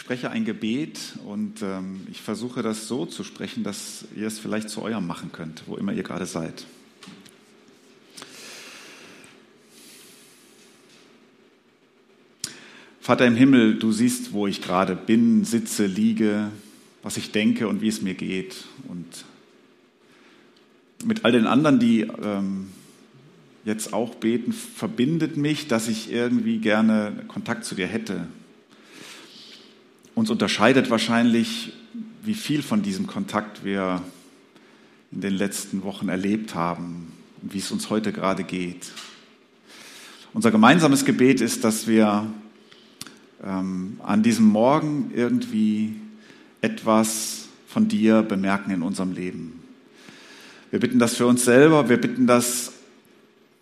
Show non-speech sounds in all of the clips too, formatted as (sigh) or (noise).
Spreche ein Gebet und ähm, ich versuche das so zu sprechen, dass ihr es vielleicht zu eurem machen könnt, wo immer ihr gerade seid. Vater im Himmel, du siehst, wo ich gerade bin, sitze, liege, was ich denke und wie es mir geht. Und mit all den anderen, die ähm, jetzt auch beten, verbindet mich, dass ich irgendwie gerne Kontakt zu dir hätte, uns unterscheidet wahrscheinlich, wie viel von diesem Kontakt wir in den letzten Wochen erlebt haben und wie es uns heute gerade geht. Unser gemeinsames Gebet ist, dass wir ähm, an diesem Morgen irgendwie etwas von dir bemerken in unserem Leben. Wir bitten das für uns selber, wir bitten das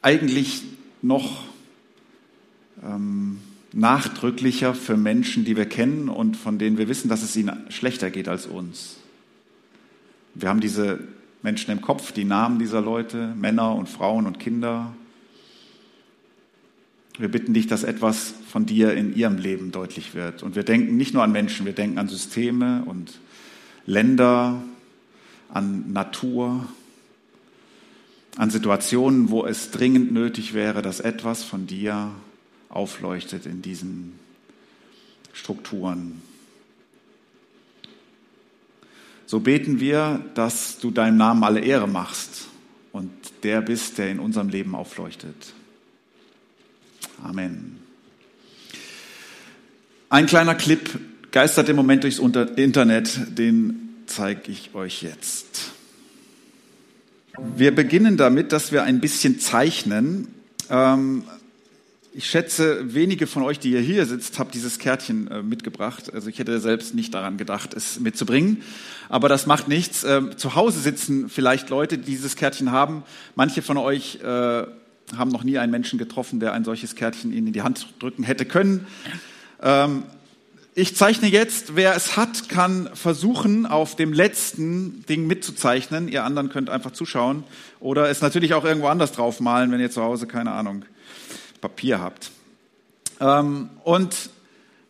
eigentlich noch ähm, nachdrücklicher für Menschen, die wir kennen und von denen wir wissen, dass es ihnen schlechter geht als uns. Wir haben diese Menschen im Kopf, die Namen dieser Leute, Männer und Frauen und Kinder. Wir bitten dich, dass etwas von dir in ihrem Leben deutlich wird. Und wir denken nicht nur an Menschen, wir denken an Systeme und Länder, an Natur, an Situationen, wo es dringend nötig wäre, dass etwas von dir aufleuchtet in diesen Strukturen. So beten wir, dass du deinem Namen alle Ehre machst und der bist, der in unserem Leben aufleuchtet. Amen. Ein kleiner Clip geistert im Moment durchs Internet, den zeige ich euch jetzt. Wir beginnen damit, dass wir ein bisschen zeichnen. Ähm, ich schätze, wenige von euch, die ihr hier sitzt, habt dieses Kärtchen äh, mitgebracht. Also ich hätte selbst nicht daran gedacht, es mitzubringen. Aber das macht nichts. Ähm, zu Hause sitzen vielleicht Leute, die dieses Kärtchen haben. Manche von euch äh, haben noch nie einen Menschen getroffen, der ein solches Kärtchen ihnen in die Hand drücken hätte können. Ähm, ich zeichne jetzt. Wer es hat, kann versuchen, auf dem letzten Ding mitzuzeichnen. Ihr anderen könnt einfach zuschauen oder es natürlich auch irgendwo anders draufmalen, wenn ihr zu Hause keine Ahnung Papier habt. Ähm, und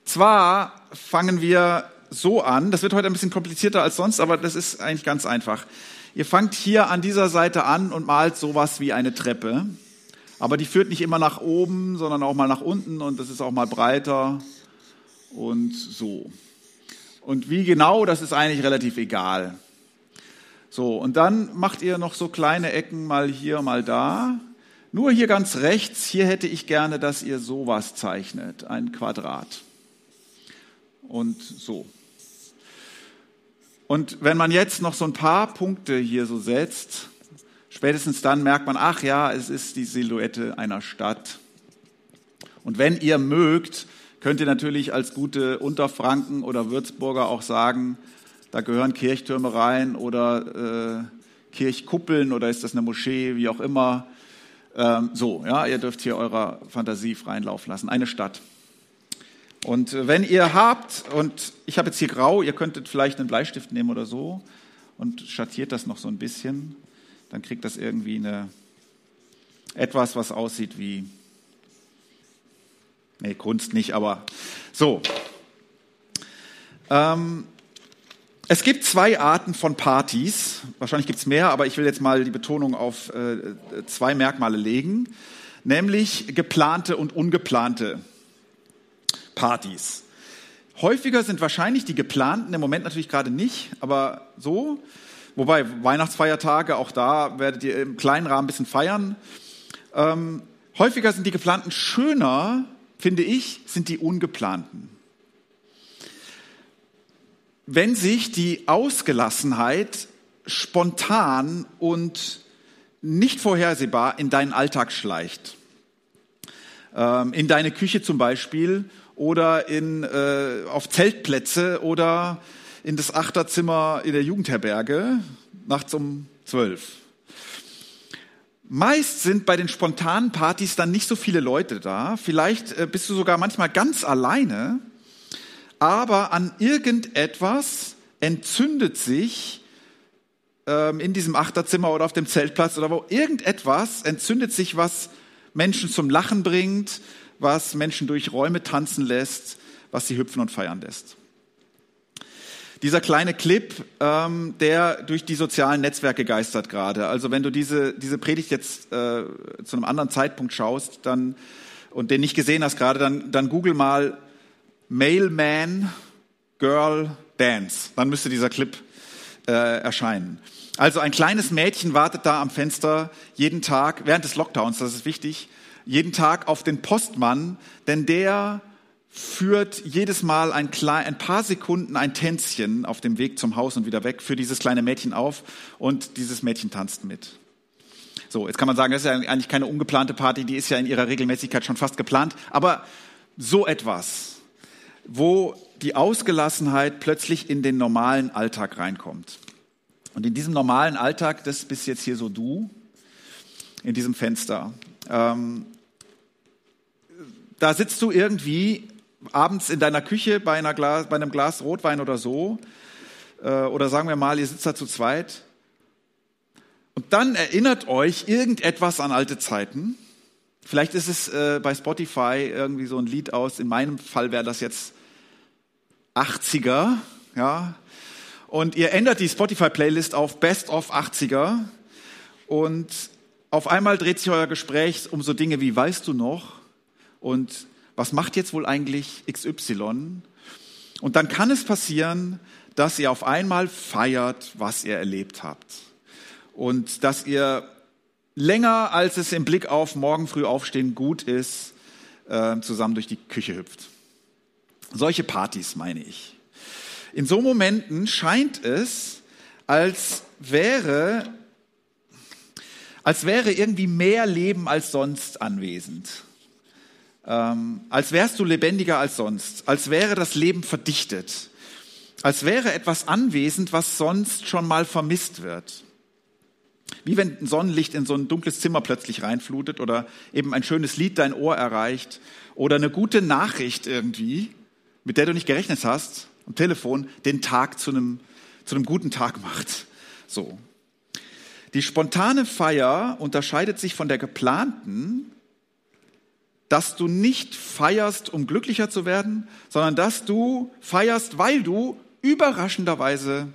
zwar fangen wir so an, das wird heute ein bisschen komplizierter als sonst, aber das ist eigentlich ganz einfach. Ihr fangt hier an dieser Seite an und malt sowas wie eine Treppe. Aber die führt nicht immer nach oben, sondern auch mal nach unten und das ist auch mal breiter und so. Und wie genau, das ist eigentlich relativ egal. So, und dann macht ihr noch so kleine Ecken mal hier, mal da. Nur hier ganz rechts, hier hätte ich gerne, dass ihr sowas zeichnet, ein Quadrat. Und so. Und wenn man jetzt noch so ein paar Punkte hier so setzt, spätestens dann merkt man, ach ja, es ist die Silhouette einer Stadt. Und wenn ihr mögt, könnt ihr natürlich als gute Unterfranken oder Würzburger auch sagen, da gehören Kirchtürme rein oder äh, Kirchkuppeln oder ist das eine Moschee, wie auch immer. Ähm, so, ja, ihr dürft hier eurer Fantasie freien Lauf lassen. Eine Stadt. Und äh, wenn ihr habt, und ich habe jetzt hier grau, ihr könntet vielleicht einen Bleistift nehmen oder so und schattiert das noch so ein bisschen, dann kriegt das irgendwie eine, etwas, was aussieht wie, nee, Kunst nicht, aber so. Ähm, es gibt zwei Arten von Partys. Wahrscheinlich gibt es mehr, aber ich will jetzt mal die Betonung auf äh, zwei Merkmale legen, nämlich geplante und ungeplante Partys. Häufiger sind wahrscheinlich die geplanten, im Moment natürlich gerade nicht, aber so. Wobei Weihnachtsfeiertage, auch da werdet ihr im kleinen Rahmen ein bisschen feiern. Ähm, häufiger sind die geplanten schöner, finde ich, sind die ungeplanten wenn sich die Ausgelassenheit spontan und nicht vorhersehbar in deinen Alltag schleicht. Ähm, in deine Küche zum Beispiel oder in, äh, auf Zeltplätze oder in das Achterzimmer in der Jugendherberge nachts um zwölf. Meist sind bei den spontanen Partys dann nicht so viele Leute da. Vielleicht äh, bist du sogar manchmal ganz alleine. Aber an irgendetwas entzündet sich ähm, in diesem Achterzimmer oder auf dem Zeltplatz oder wo irgendetwas entzündet sich, was Menschen zum Lachen bringt, was Menschen durch Räume tanzen lässt, was sie hüpfen und feiern lässt. Dieser kleine Clip, ähm, der durch die sozialen Netzwerke geistert gerade. Also wenn du diese, diese Predigt jetzt äh, zu einem anderen Zeitpunkt schaust dann, und den nicht gesehen hast gerade, dann, dann google mal Mailman Girl Dance. Dann müsste dieser Clip äh, erscheinen. Also ein kleines Mädchen wartet da am Fenster jeden Tag, während des Lockdowns, das ist wichtig, jeden Tag auf den Postmann, denn der führt jedes Mal ein, klein, ein paar Sekunden ein Tänzchen auf dem Weg zum Haus und wieder weg für dieses kleine Mädchen auf und dieses Mädchen tanzt mit. So, jetzt kann man sagen, das ist ja eigentlich keine ungeplante Party, die ist ja in ihrer Regelmäßigkeit schon fast geplant, aber so etwas, wo die Ausgelassenheit plötzlich in den normalen Alltag reinkommt. Und in diesem normalen Alltag, das bist jetzt hier so du, in diesem Fenster. Ähm, da sitzt du irgendwie abends in deiner Küche bei, Glas, bei einem Glas Rotwein oder so, äh, oder sagen wir mal, ihr sitzt da zu zweit, und dann erinnert euch irgendetwas an alte Zeiten. Vielleicht ist es äh, bei Spotify irgendwie so ein Lied aus, in meinem Fall wäre das jetzt 80er, ja. Und ihr ändert die Spotify-Playlist auf Best of 80er und auf einmal dreht sich euer Gespräch um so Dinge wie, weißt du noch? Und was macht jetzt wohl eigentlich XY? Und dann kann es passieren, dass ihr auf einmal feiert, was ihr erlebt habt. Und dass ihr länger, als es im Blick auf morgen früh aufstehen gut ist, äh, zusammen durch die Küche hüpft. Solche Partys meine ich. In so Momenten scheint es, als wäre, als wäre irgendwie mehr Leben als sonst anwesend ähm, als wärst du lebendiger als sonst, als wäre das Leben verdichtet, als wäre etwas anwesend, was sonst schon mal vermisst wird. Wie wenn ein Sonnenlicht in so ein dunkles Zimmer plötzlich reinflutet oder eben ein schönes Lied dein Ohr erreicht oder eine gute Nachricht irgendwie, mit der du nicht gerechnet hast, am Telefon, den Tag zu einem, zu einem guten Tag macht. So. Die spontane Feier unterscheidet sich von der geplanten, dass du nicht feierst, um glücklicher zu werden, sondern dass du feierst, weil du überraschenderweise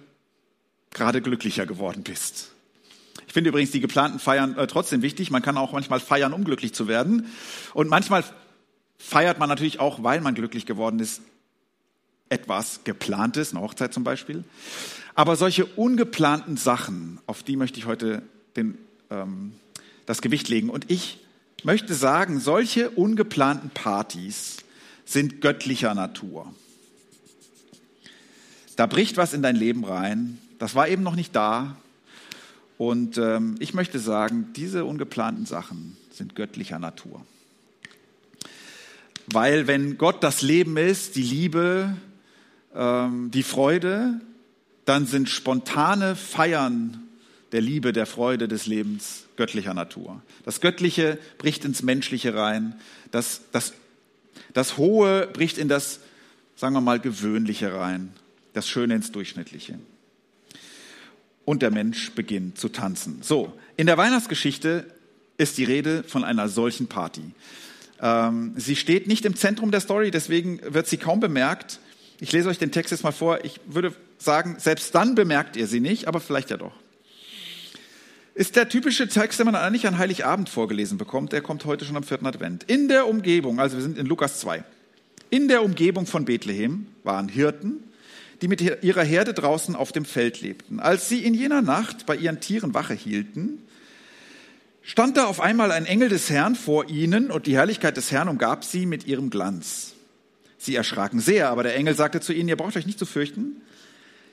gerade glücklicher geworden bist. Ich finde übrigens die geplanten Feiern äh, trotzdem wichtig. Man kann auch manchmal feiern, um glücklich zu werden. Und manchmal feiert man natürlich auch, weil man glücklich geworden ist, etwas geplantes, eine Hochzeit zum Beispiel. Aber solche ungeplanten Sachen, auf die möchte ich heute den, ähm, das Gewicht legen. Und ich möchte sagen, solche ungeplanten Partys sind göttlicher Natur. Da bricht was in dein Leben rein. Das war eben noch nicht da. Und ähm, ich möchte sagen, diese ungeplanten Sachen sind göttlicher Natur. Weil wenn Gott das Leben ist, die Liebe, ähm, die Freude, dann sind spontane Feiern der Liebe, der Freude des Lebens göttlicher Natur. Das Göttliche bricht ins Menschliche rein. Das, das, das Hohe bricht in das, sagen wir mal, Gewöhnliche rein. Das Schöne ins Durchschnittliche. Und der Mensch beginnt zu tanzen. So, in der Weihnachtsgeschichte ist die Rede von einer solchen Party. Ähm, sie steht nicht im Zentrum der Story, deswegen wird sie kaum bemerkt. Ich lese euch den Text jetzt mal vor. Ich würde sagen, selbst dann bemerkt ihr sie nicht, aber vielleicht ja doch ist der typische Text, den man eigentlich an Heiligabend vorgelesen bekommt. Der kommt heute schon am vierten Advent. In der Umgebung, also wir sind in Lukas 2, in der Umgebung von Bethlehem waren Hirten, die mit ihrer Herde draußen auf dem Feld lebten. Als sie in jener Nacht bei ihren Tieren Wache hielten, stand da auf einmal ein Engel des Herrn vor ihnen und die Herrlichkeit des Herrn umgab sie mit ihrem Glanz. Sie erschraken sehr, aber der Engel sagte zu ihnen, ihr braucht euch nicht zu fürchten.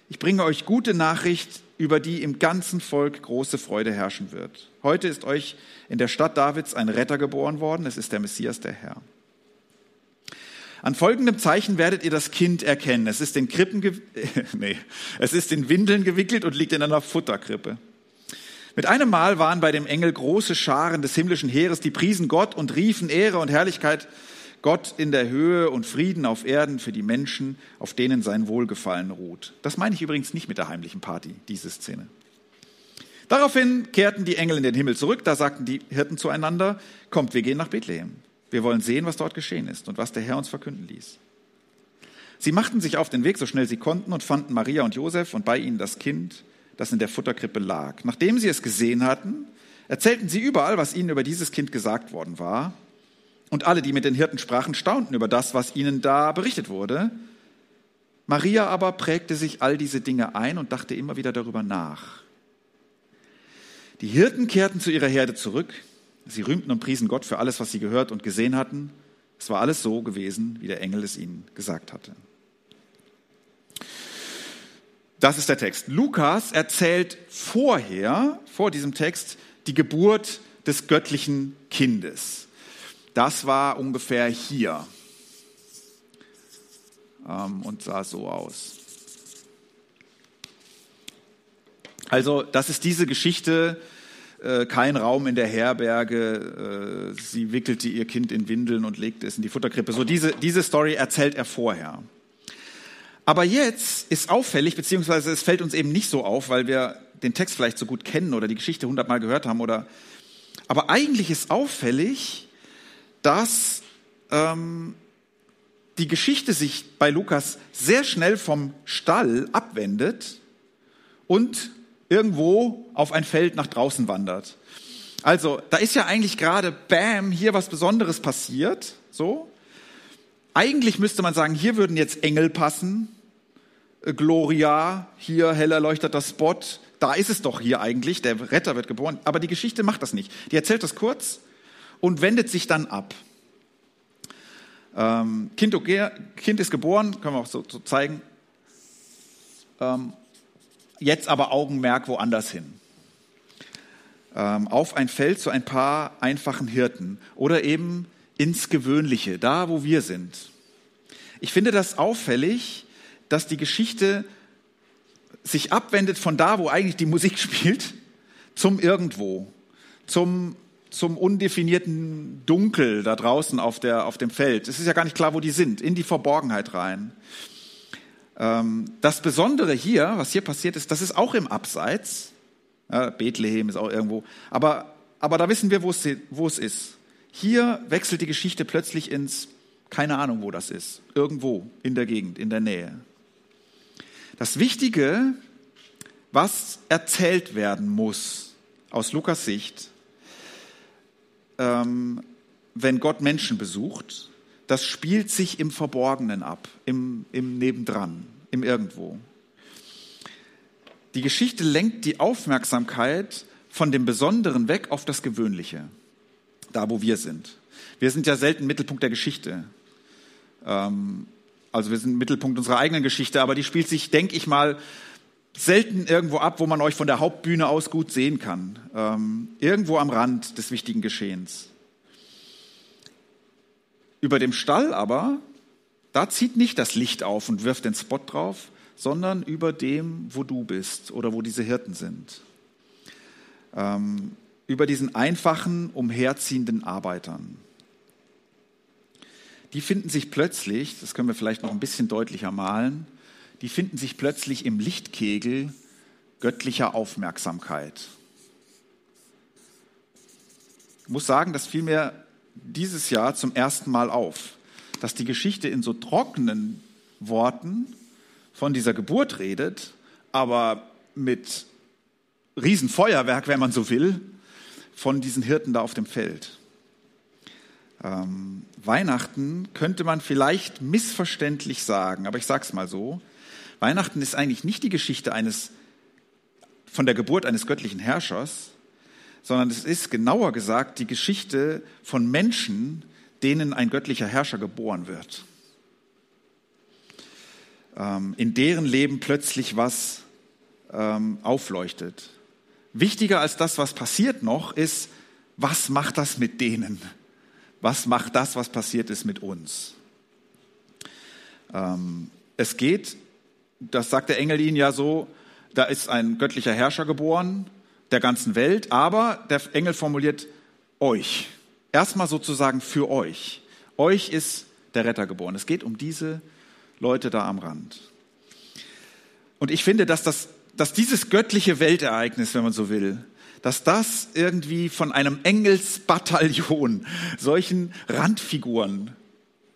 Ich bringe euch gute Nachricht, über die im ganzen Volk große Freude herrschen wird. Heute ist euch in der Stadt Davids ein Retter geboren worden, es ist der Messias, der Herr. An folgendem Zeichen werdet ihr das Kind erkennen. Es ist in Krippen, (laughs) nee, es ist in Windeln gewickelt und liegt in einer Futterkrippe. Mit einem Mal waren bei dem Engel große Scharen des himmlischen Heeres, die priesen Gott und riefen Ehre und Herrlichkeit Gott in der Höhe und Frieden auf Erden für die Menschen, auf denen sein Wohlgefallen ruht. Das meine ich übrigens nicht mit der heimlichen Party, diese Szene. Daraufhin kehrten die Engel in den Himmel zurück. Da sagten die Hirten zueinander, kommt, wir gehen nach Bethlehem. Wir wollen sehen, was dort geschehen ist und was der Herr uns verkünden ließ. Sie machten sich auf den Weg, so schnell sie konnten, und fanden Maria und Josef und bei ihnen das Kind, das in der Futterkrippe lag. Nachdem sie es gesehen hatten, erzählten sie überall, was ihnen über dieses Kind gesagt worden war. Und alle, die mit den Hirten sprachen, staunten über das, was ihnen da berichtet wurde. Maria aber prägte sich all diese Dinge ein und dachte immer wieder darüber nach. Die Hirten kehrten zu ihrer Herde zurück. Sie rühmten und priesen Gott für alles, was sie gehört und gesehen hatten. Es war alles so gewesen, wie der Engel es ihnen gesagt hatte. Das ist der Text. Lukas erzählt vorher, vor diesem Text, die Geburt des göttlichen Kindes. Das war ungefähr hier ähm, und sah so aus. Also das ist diese Geschichte, äh, kein Raum in der Herberge, äh, sie wickelte ihr Kind in Windeln und legte es in die Futterkrippe. So diese, diese Story erzählt er vorher. Aber jetzt ist auffällig, beziehungsweise es fällt uns eben nicht so auf, weil wir den Text vielleicht so gut kennen oder die Geschichte hundertmal gehört haben oder, aber eigentlich ist auffällig, dass ähm, die Geschichte sich bei Lukas sehr schnell vom Stall abwendet und irgendwo auf ein Feld nach draußen wandert. Also, da ist ja eigentlich gerade, bam, hier was Besonderes passiert, so. Eigentlich müsste man sagen, hier würden jetzt Engel passen, äh, Gloria, hier hell erleuchteter Spot, da ist es doch hier eigentlich, der Retter wird geboren. Aber die Geschichte macht das nicht. Die erzählt das kurz und wendet sich dann ab. Ähm, kind, kind, ist geboren, können wir auch so, so zeigen. Ähm, jetzt aber Augenmerk woanders hin. Ähm, auf ein Feld zu ein paar einfachen Hirten oder eben ins Gewöhnliche, da wo wir sind. Ich finde das auffällig, dass die Geschichte sich abwendet von da, wo eigentlich die Musik (laughs) spielt, zum Irgendwo, zum zum undefinierten Dunkel da draußen auf, der, auf dem Feld. Es ist ja gar nicht klar, wo die sind, in die Verborgenheit rein. Ähm, das Besondere hier, was hier passiert ist, das ist auch im Abseits. Ja, Bethlehem ist auch irgendwo. Aber, aber da wissen wir, wo es, wo es ist. Hier wechselt die Geschichte plötzlich ins, keine Ahnung, wo das ist. Irgendwo in der Gegend, in der Nähe. Das Wichtige, was erzählt werden muss, aus Lukas Sicht, ähm, wenn Gott Menschen besucht, das spielt sich im Verborgenen ab, im, im Nebendran, im Irgendwo. Die Geschichte lenkt die Aufmerksamkeit von dem Besonderen weg auf das Gewöhnliche, da wo wir sind. Wir sind ja selten Mittelpunkt der Geschichte. Ähm, also wir sind Mittelpunkt unserer eigenen Geschichte, aber die spielt sich, denke ich mal, selten irgendwo ab, wo man euch von der Hauptbühne aus gut sehen kann. Ähm, irgendwo am Rand des wichtigen Geschehens. Über dem Stall aber, da zieht nicht das Licht auf und wirft den Spot drauf, sondern über dem, wo du bist oder wo diese Hirten sind. Ähm, über diesen einfachen, umherziehenden Arbeitern. Die finden sich plötzlich, das können wir vielleicht noch ein bisschen deutlicher malen, die finden sich plötzlich im Lichtkegel göttlicher Aufmerksamkeit. Ich muss sagen, das fiel mir dieses Jahr zum ersten Mal auf, dass die Geschichte in so trockenen Worten von dieser Geburt redet, aber mit Riesenfeuerwerk, wenn man so will, von diesen Hirten da auf dem Feld. Ähm, Weihnachten könnte man vielleicht missverständlich sagen, aber ich sage es mal so. Weihnachten ist eigentlich nicht die Geschichte eines, von der Geburt eines göttlichen Herrschers, sondern es ist genauer gesagt die Geschichte von Menschen, denen ein göttlicher Herrscher geboren wird. Ähm, in deren Leben plötzlich was ähm, aufleuchtet. Wichtiger als das, was passiert noch, ist, was macht das mit denen? Was macht das, was passiert ist, mit uns? Ähm, es geht, das sagt der Engel ihnen ja so, da ist ein göttlicher Herrscher geboren der ganzen Welt, aber der Engel formuliert euch. Erstmal sozusagen für euch. Euch ist der Retter geboren. Es geht um diese Leute da am Rand. Und ich finde, dass, das, dass dieses göttliche Weltereignis, wenn man so will, dass das irgendwie von einem Engelsbataillon, solchen Randfiguren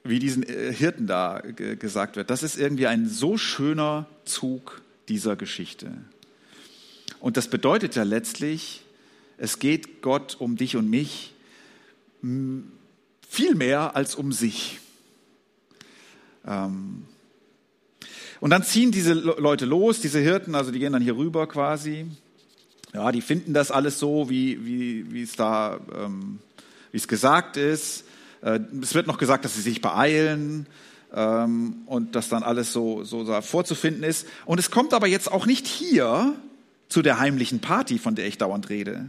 wie diesen äh, Hirten da gesagt wird, das ist irgendwie ein so schöner Zug dieser Geschichte. Und das bedeutet ja letztlich, es geht Gott um dich und mich viel mehr als um sich. Ähm, und dann ziehen diese Leute los, diese Hirten, also die gehen dann hier rüber quasi. Ja, die finden das alles so, wie, wie, wie es da, ähm, wie es gesagt ist. Äh, es wird noch gesagt, dass sie sich beeilen ähm, und dass dann alles so, so vorzufinden ist. Und es kommt aber jetzt auch nicht hier zu der heimlichen Party, von der ich dauernd rede.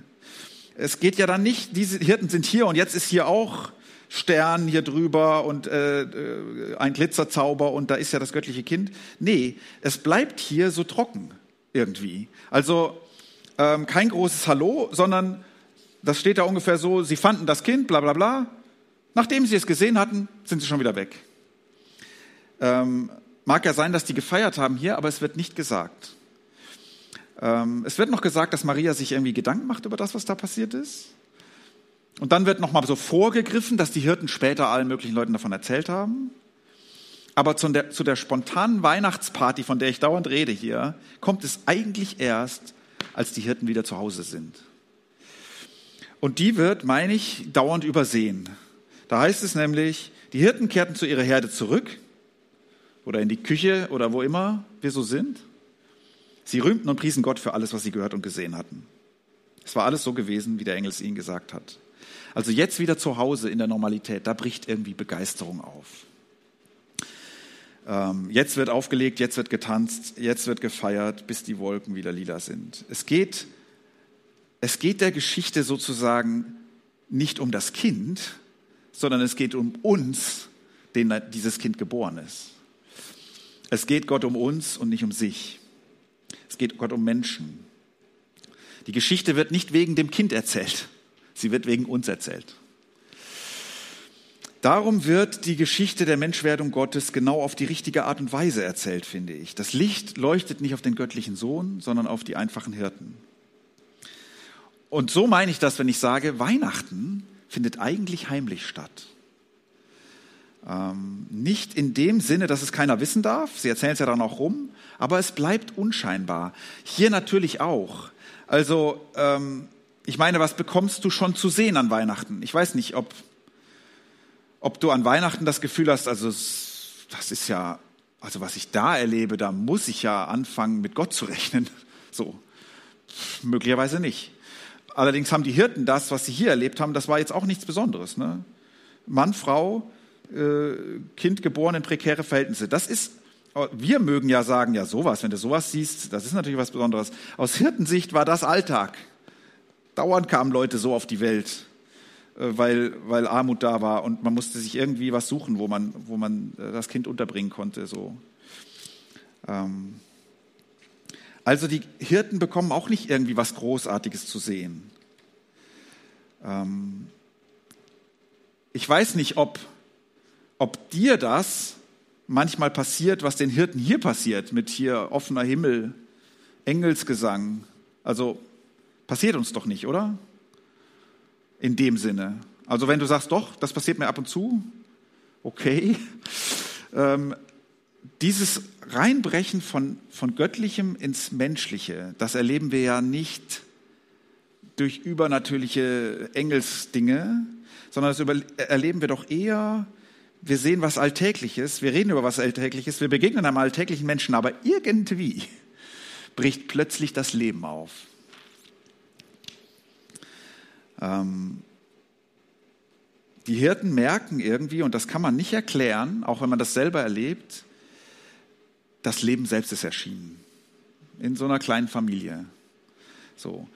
Es geht ja dann nicht, diese Hirten sind hier und jetzt ist hier auch Stern hier drüber und äh, äh, ein Glitzerzauber und da ist ja das göttliche Kind. Nee, es bleibt hier so trocken irgendwie. Also ähm, kein großes Hallo, sondern das steht da ungefähr so, sie fanden das Kind, bla bla bla. Nachdem sie es gesehen hatten, sind sie schon wieder weg. Ähm, mag ja sein, dass die gefeiert haben hier, aber es wird nicht gesagt. Ähm, es wird noch gesagt, dass Maria sich irgendwie Gedanken macht über das, was da passiert ist. Und dann wird nochmal so vorgegriffen, dass die Hirten später allen möglichen Leuten davon erzählt haben. Aber zu der, zu der spontanen Weihnachtsparty, von der ich dauernd rede hier, kommt es eigentlich erst, als die Hirten wieder zu Hause sind. Und die wird, meine ich, dauernd übersehen. Da heißt es nämlich, die Hirten kehrten zu ihrer Herde zurück oder in die Küche oder wo immer wir so sind. Sie rühmten und priesen Gott für alles, was sie gehört und gesehen hatten. Es war alles so gewesen, wie der Engel es ihnen gesagt hat. Also jetzt wieder zu Hause in der Normalität, da bricht irgendwie Begeisterung auf. Ähm, jetzt wird aufgelegt, jetzt wird getanzt, jetzt wird gefeiert, bis die Wolken wieder lila sind. Es geht, es geht der Geschichte sozusagen nicht um das Kind, sondern es geht um uns, den dieses Kind geboren ist. Es geht Gott um uns und nicht um sich. Es geht Gott um Menschen. Die Geschichte wird nicht wegen dem Kind erzählt, Sie wird wegen uns erzählt. Darum wird die Geschichte der Menschwerdung Gottes genau auf die richtige Art und Weise erzählt, finde ich. Das Licht leuchtet nicht auf den göttlichen Sohn, sondern auf die einfachen Hirten. Und so meine ich das, wenn ich sage, Weihnachten findet eigentlich heimlich statt. Ähm, nicht in dem Sinne, dass es keiner wissen darf, sie erzählen es ja dann auch rum, aber es bleibt unscheinbar. Hier natürlich auch. Also ähm, ich meine, was bekommst du schon zu sehen an Weihnachten? Ich weiß nicht, ob, ob du an Weihnachten das Gefühl hast, also das ist ja, also was ich da erlebe, da muss ich ja anfangen, mit Gott zu (laughs) rechnen. So, möglicherweise nicht. Allerdings haben die Hirten das, was sie hier erlebt haben, das war jetzt auch nichts Besonderes. Ne? Mann, Frau, äh, Kind geboren in prekäre Verhältnisse. Das ist, wir mögen ja sagen, ja sowas, wenn du sowas siehst, das ist natürlich was Besonderes. Aus Hirtensicht war das Alltag. Dauernd kamen Leute so auf die Welt, äh, weil, weil Armut da war und man musste sich irgendwie was suchen, wo man, wo man äh, das Kind unterbringen konnte. So. Ähm. Also die Hirten bekommen auch nicht irgendwie was Großartiges zu sehen. Ähm. Ich weiß nicht, ob, ob dir das manchmal passiert, was den Hirten hier passiert, mit hier offener Himmel, Engelsgesang. Also Passiert uns doch nicht, oder? In dem Sinne. Also wenn du sagst, doch, das passiert mir ab und zu, okay. (laughs) Ähm, dieses Reinbrechen von, von Göttlichem ins Menschliche, das erleben wir ja nicht durch übernatürliche Engelsdinge, sondern das über, erleben wir doch eher, wir sehen was Alltägliches, wir reden über was Alltägliches, wir begegnen einem alltäglichen Menschen, aber irgendwie bricht plötzlich das Leben auf. Ähm, die Hirten merken irgendwie, und das kann man nicht erklären, auch wenn man das selber erlebt, das Leben selbst ist erschienen. In so einer kleinen Familie. So.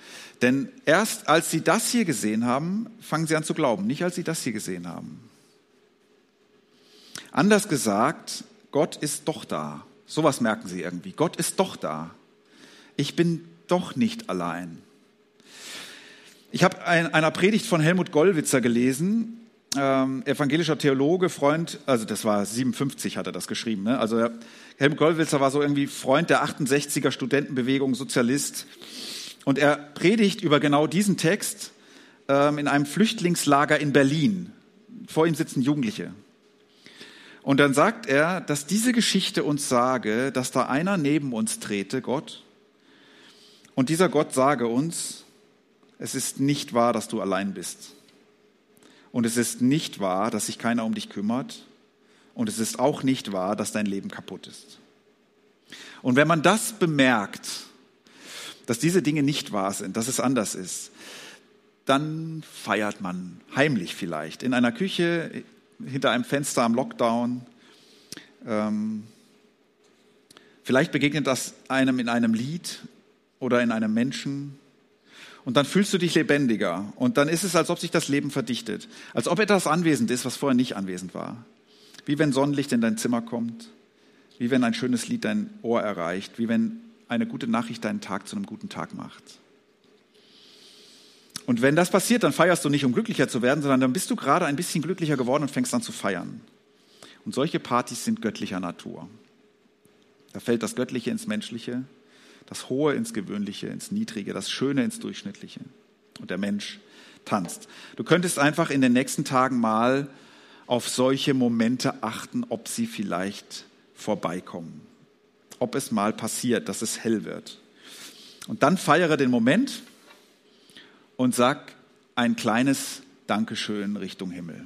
Denn erst als sie das hier gesehen haben, fangen sie an zu glauben, nicht als sie das hier gesehen haben. Anders gesagt, Gott ist doch da. Sowas merken sie irgendwie. Gott ist doch da. Ich bin doch nicht allein. Ich habe ein, einer Predigt von Helmut Gollwitzer gelesen, ähm, evangelischer Theologe, Freund, also das war 57 hat er das geschrieben. Ne? Also Helmut Gollwitzer war so irgendwie Freund der 68er Studentenbewegung, Sozialist. Und er predigt über genau diesen Text ähm, in einem Flüchtlingslager in Berlin. Vor ihm sitzen Jugendliche. Und dann sagt er, dass diese Geschichte uns sage, dass da einer neben uns trete, Gott, und dieser Gott sage uns, es ist nicht wahr, dass du allein bist. Und es ist nicht wahr, dass sich keiner um dich kümmert. Und es ist auch nicht wahr, dass dein Leben kaputt ist. Und wenn man das bemerkt, dass diese Dinge nicht wahr sind, dass es anders ist, dann feiert man heimlich vielleicht in einer Küche, hinter einem Fenster am Lockdown. Ähm, vielleicht begegnet das einem in einem Lied oder in einem Menschen. Und dann fühlst du dich lebendiger. Und dann ist es, als ob sich das Leben verdichtet. Als ob etwas anwesend ist, was vorher nicht anwesend war. Wie wenn Sonnenlicht in dein Zimmer kommt. Wie wenn ein schönes Lied dein Ohr erreicht. Wie wenn eine gute Nachricht deinen Tag zu einem guten Tag macht. Und wenn das passiert, dann feierst du nicht, um glücklicher zu werden, sondern dann bist du gerade ein bisschen glücklicher geworden und fängst an zu feiern. Und solche Partys sind göttlicher Natur. Da fällt das Göttliche ins Menschliche das Hohe ins Gewöhnliche, ins Niedrige, das Schöne ins Durchschnittliche. Und der Mensch tanzt. Du könntest einfach in den nächsten Tagen mal auf solche Momente achten, ob sie vielleicht vorbeikommen. Ob es mal passiert, dass es hell wird. Und dann feiere den Moment und sag ein kleines Dankeschön Richtung Himmel.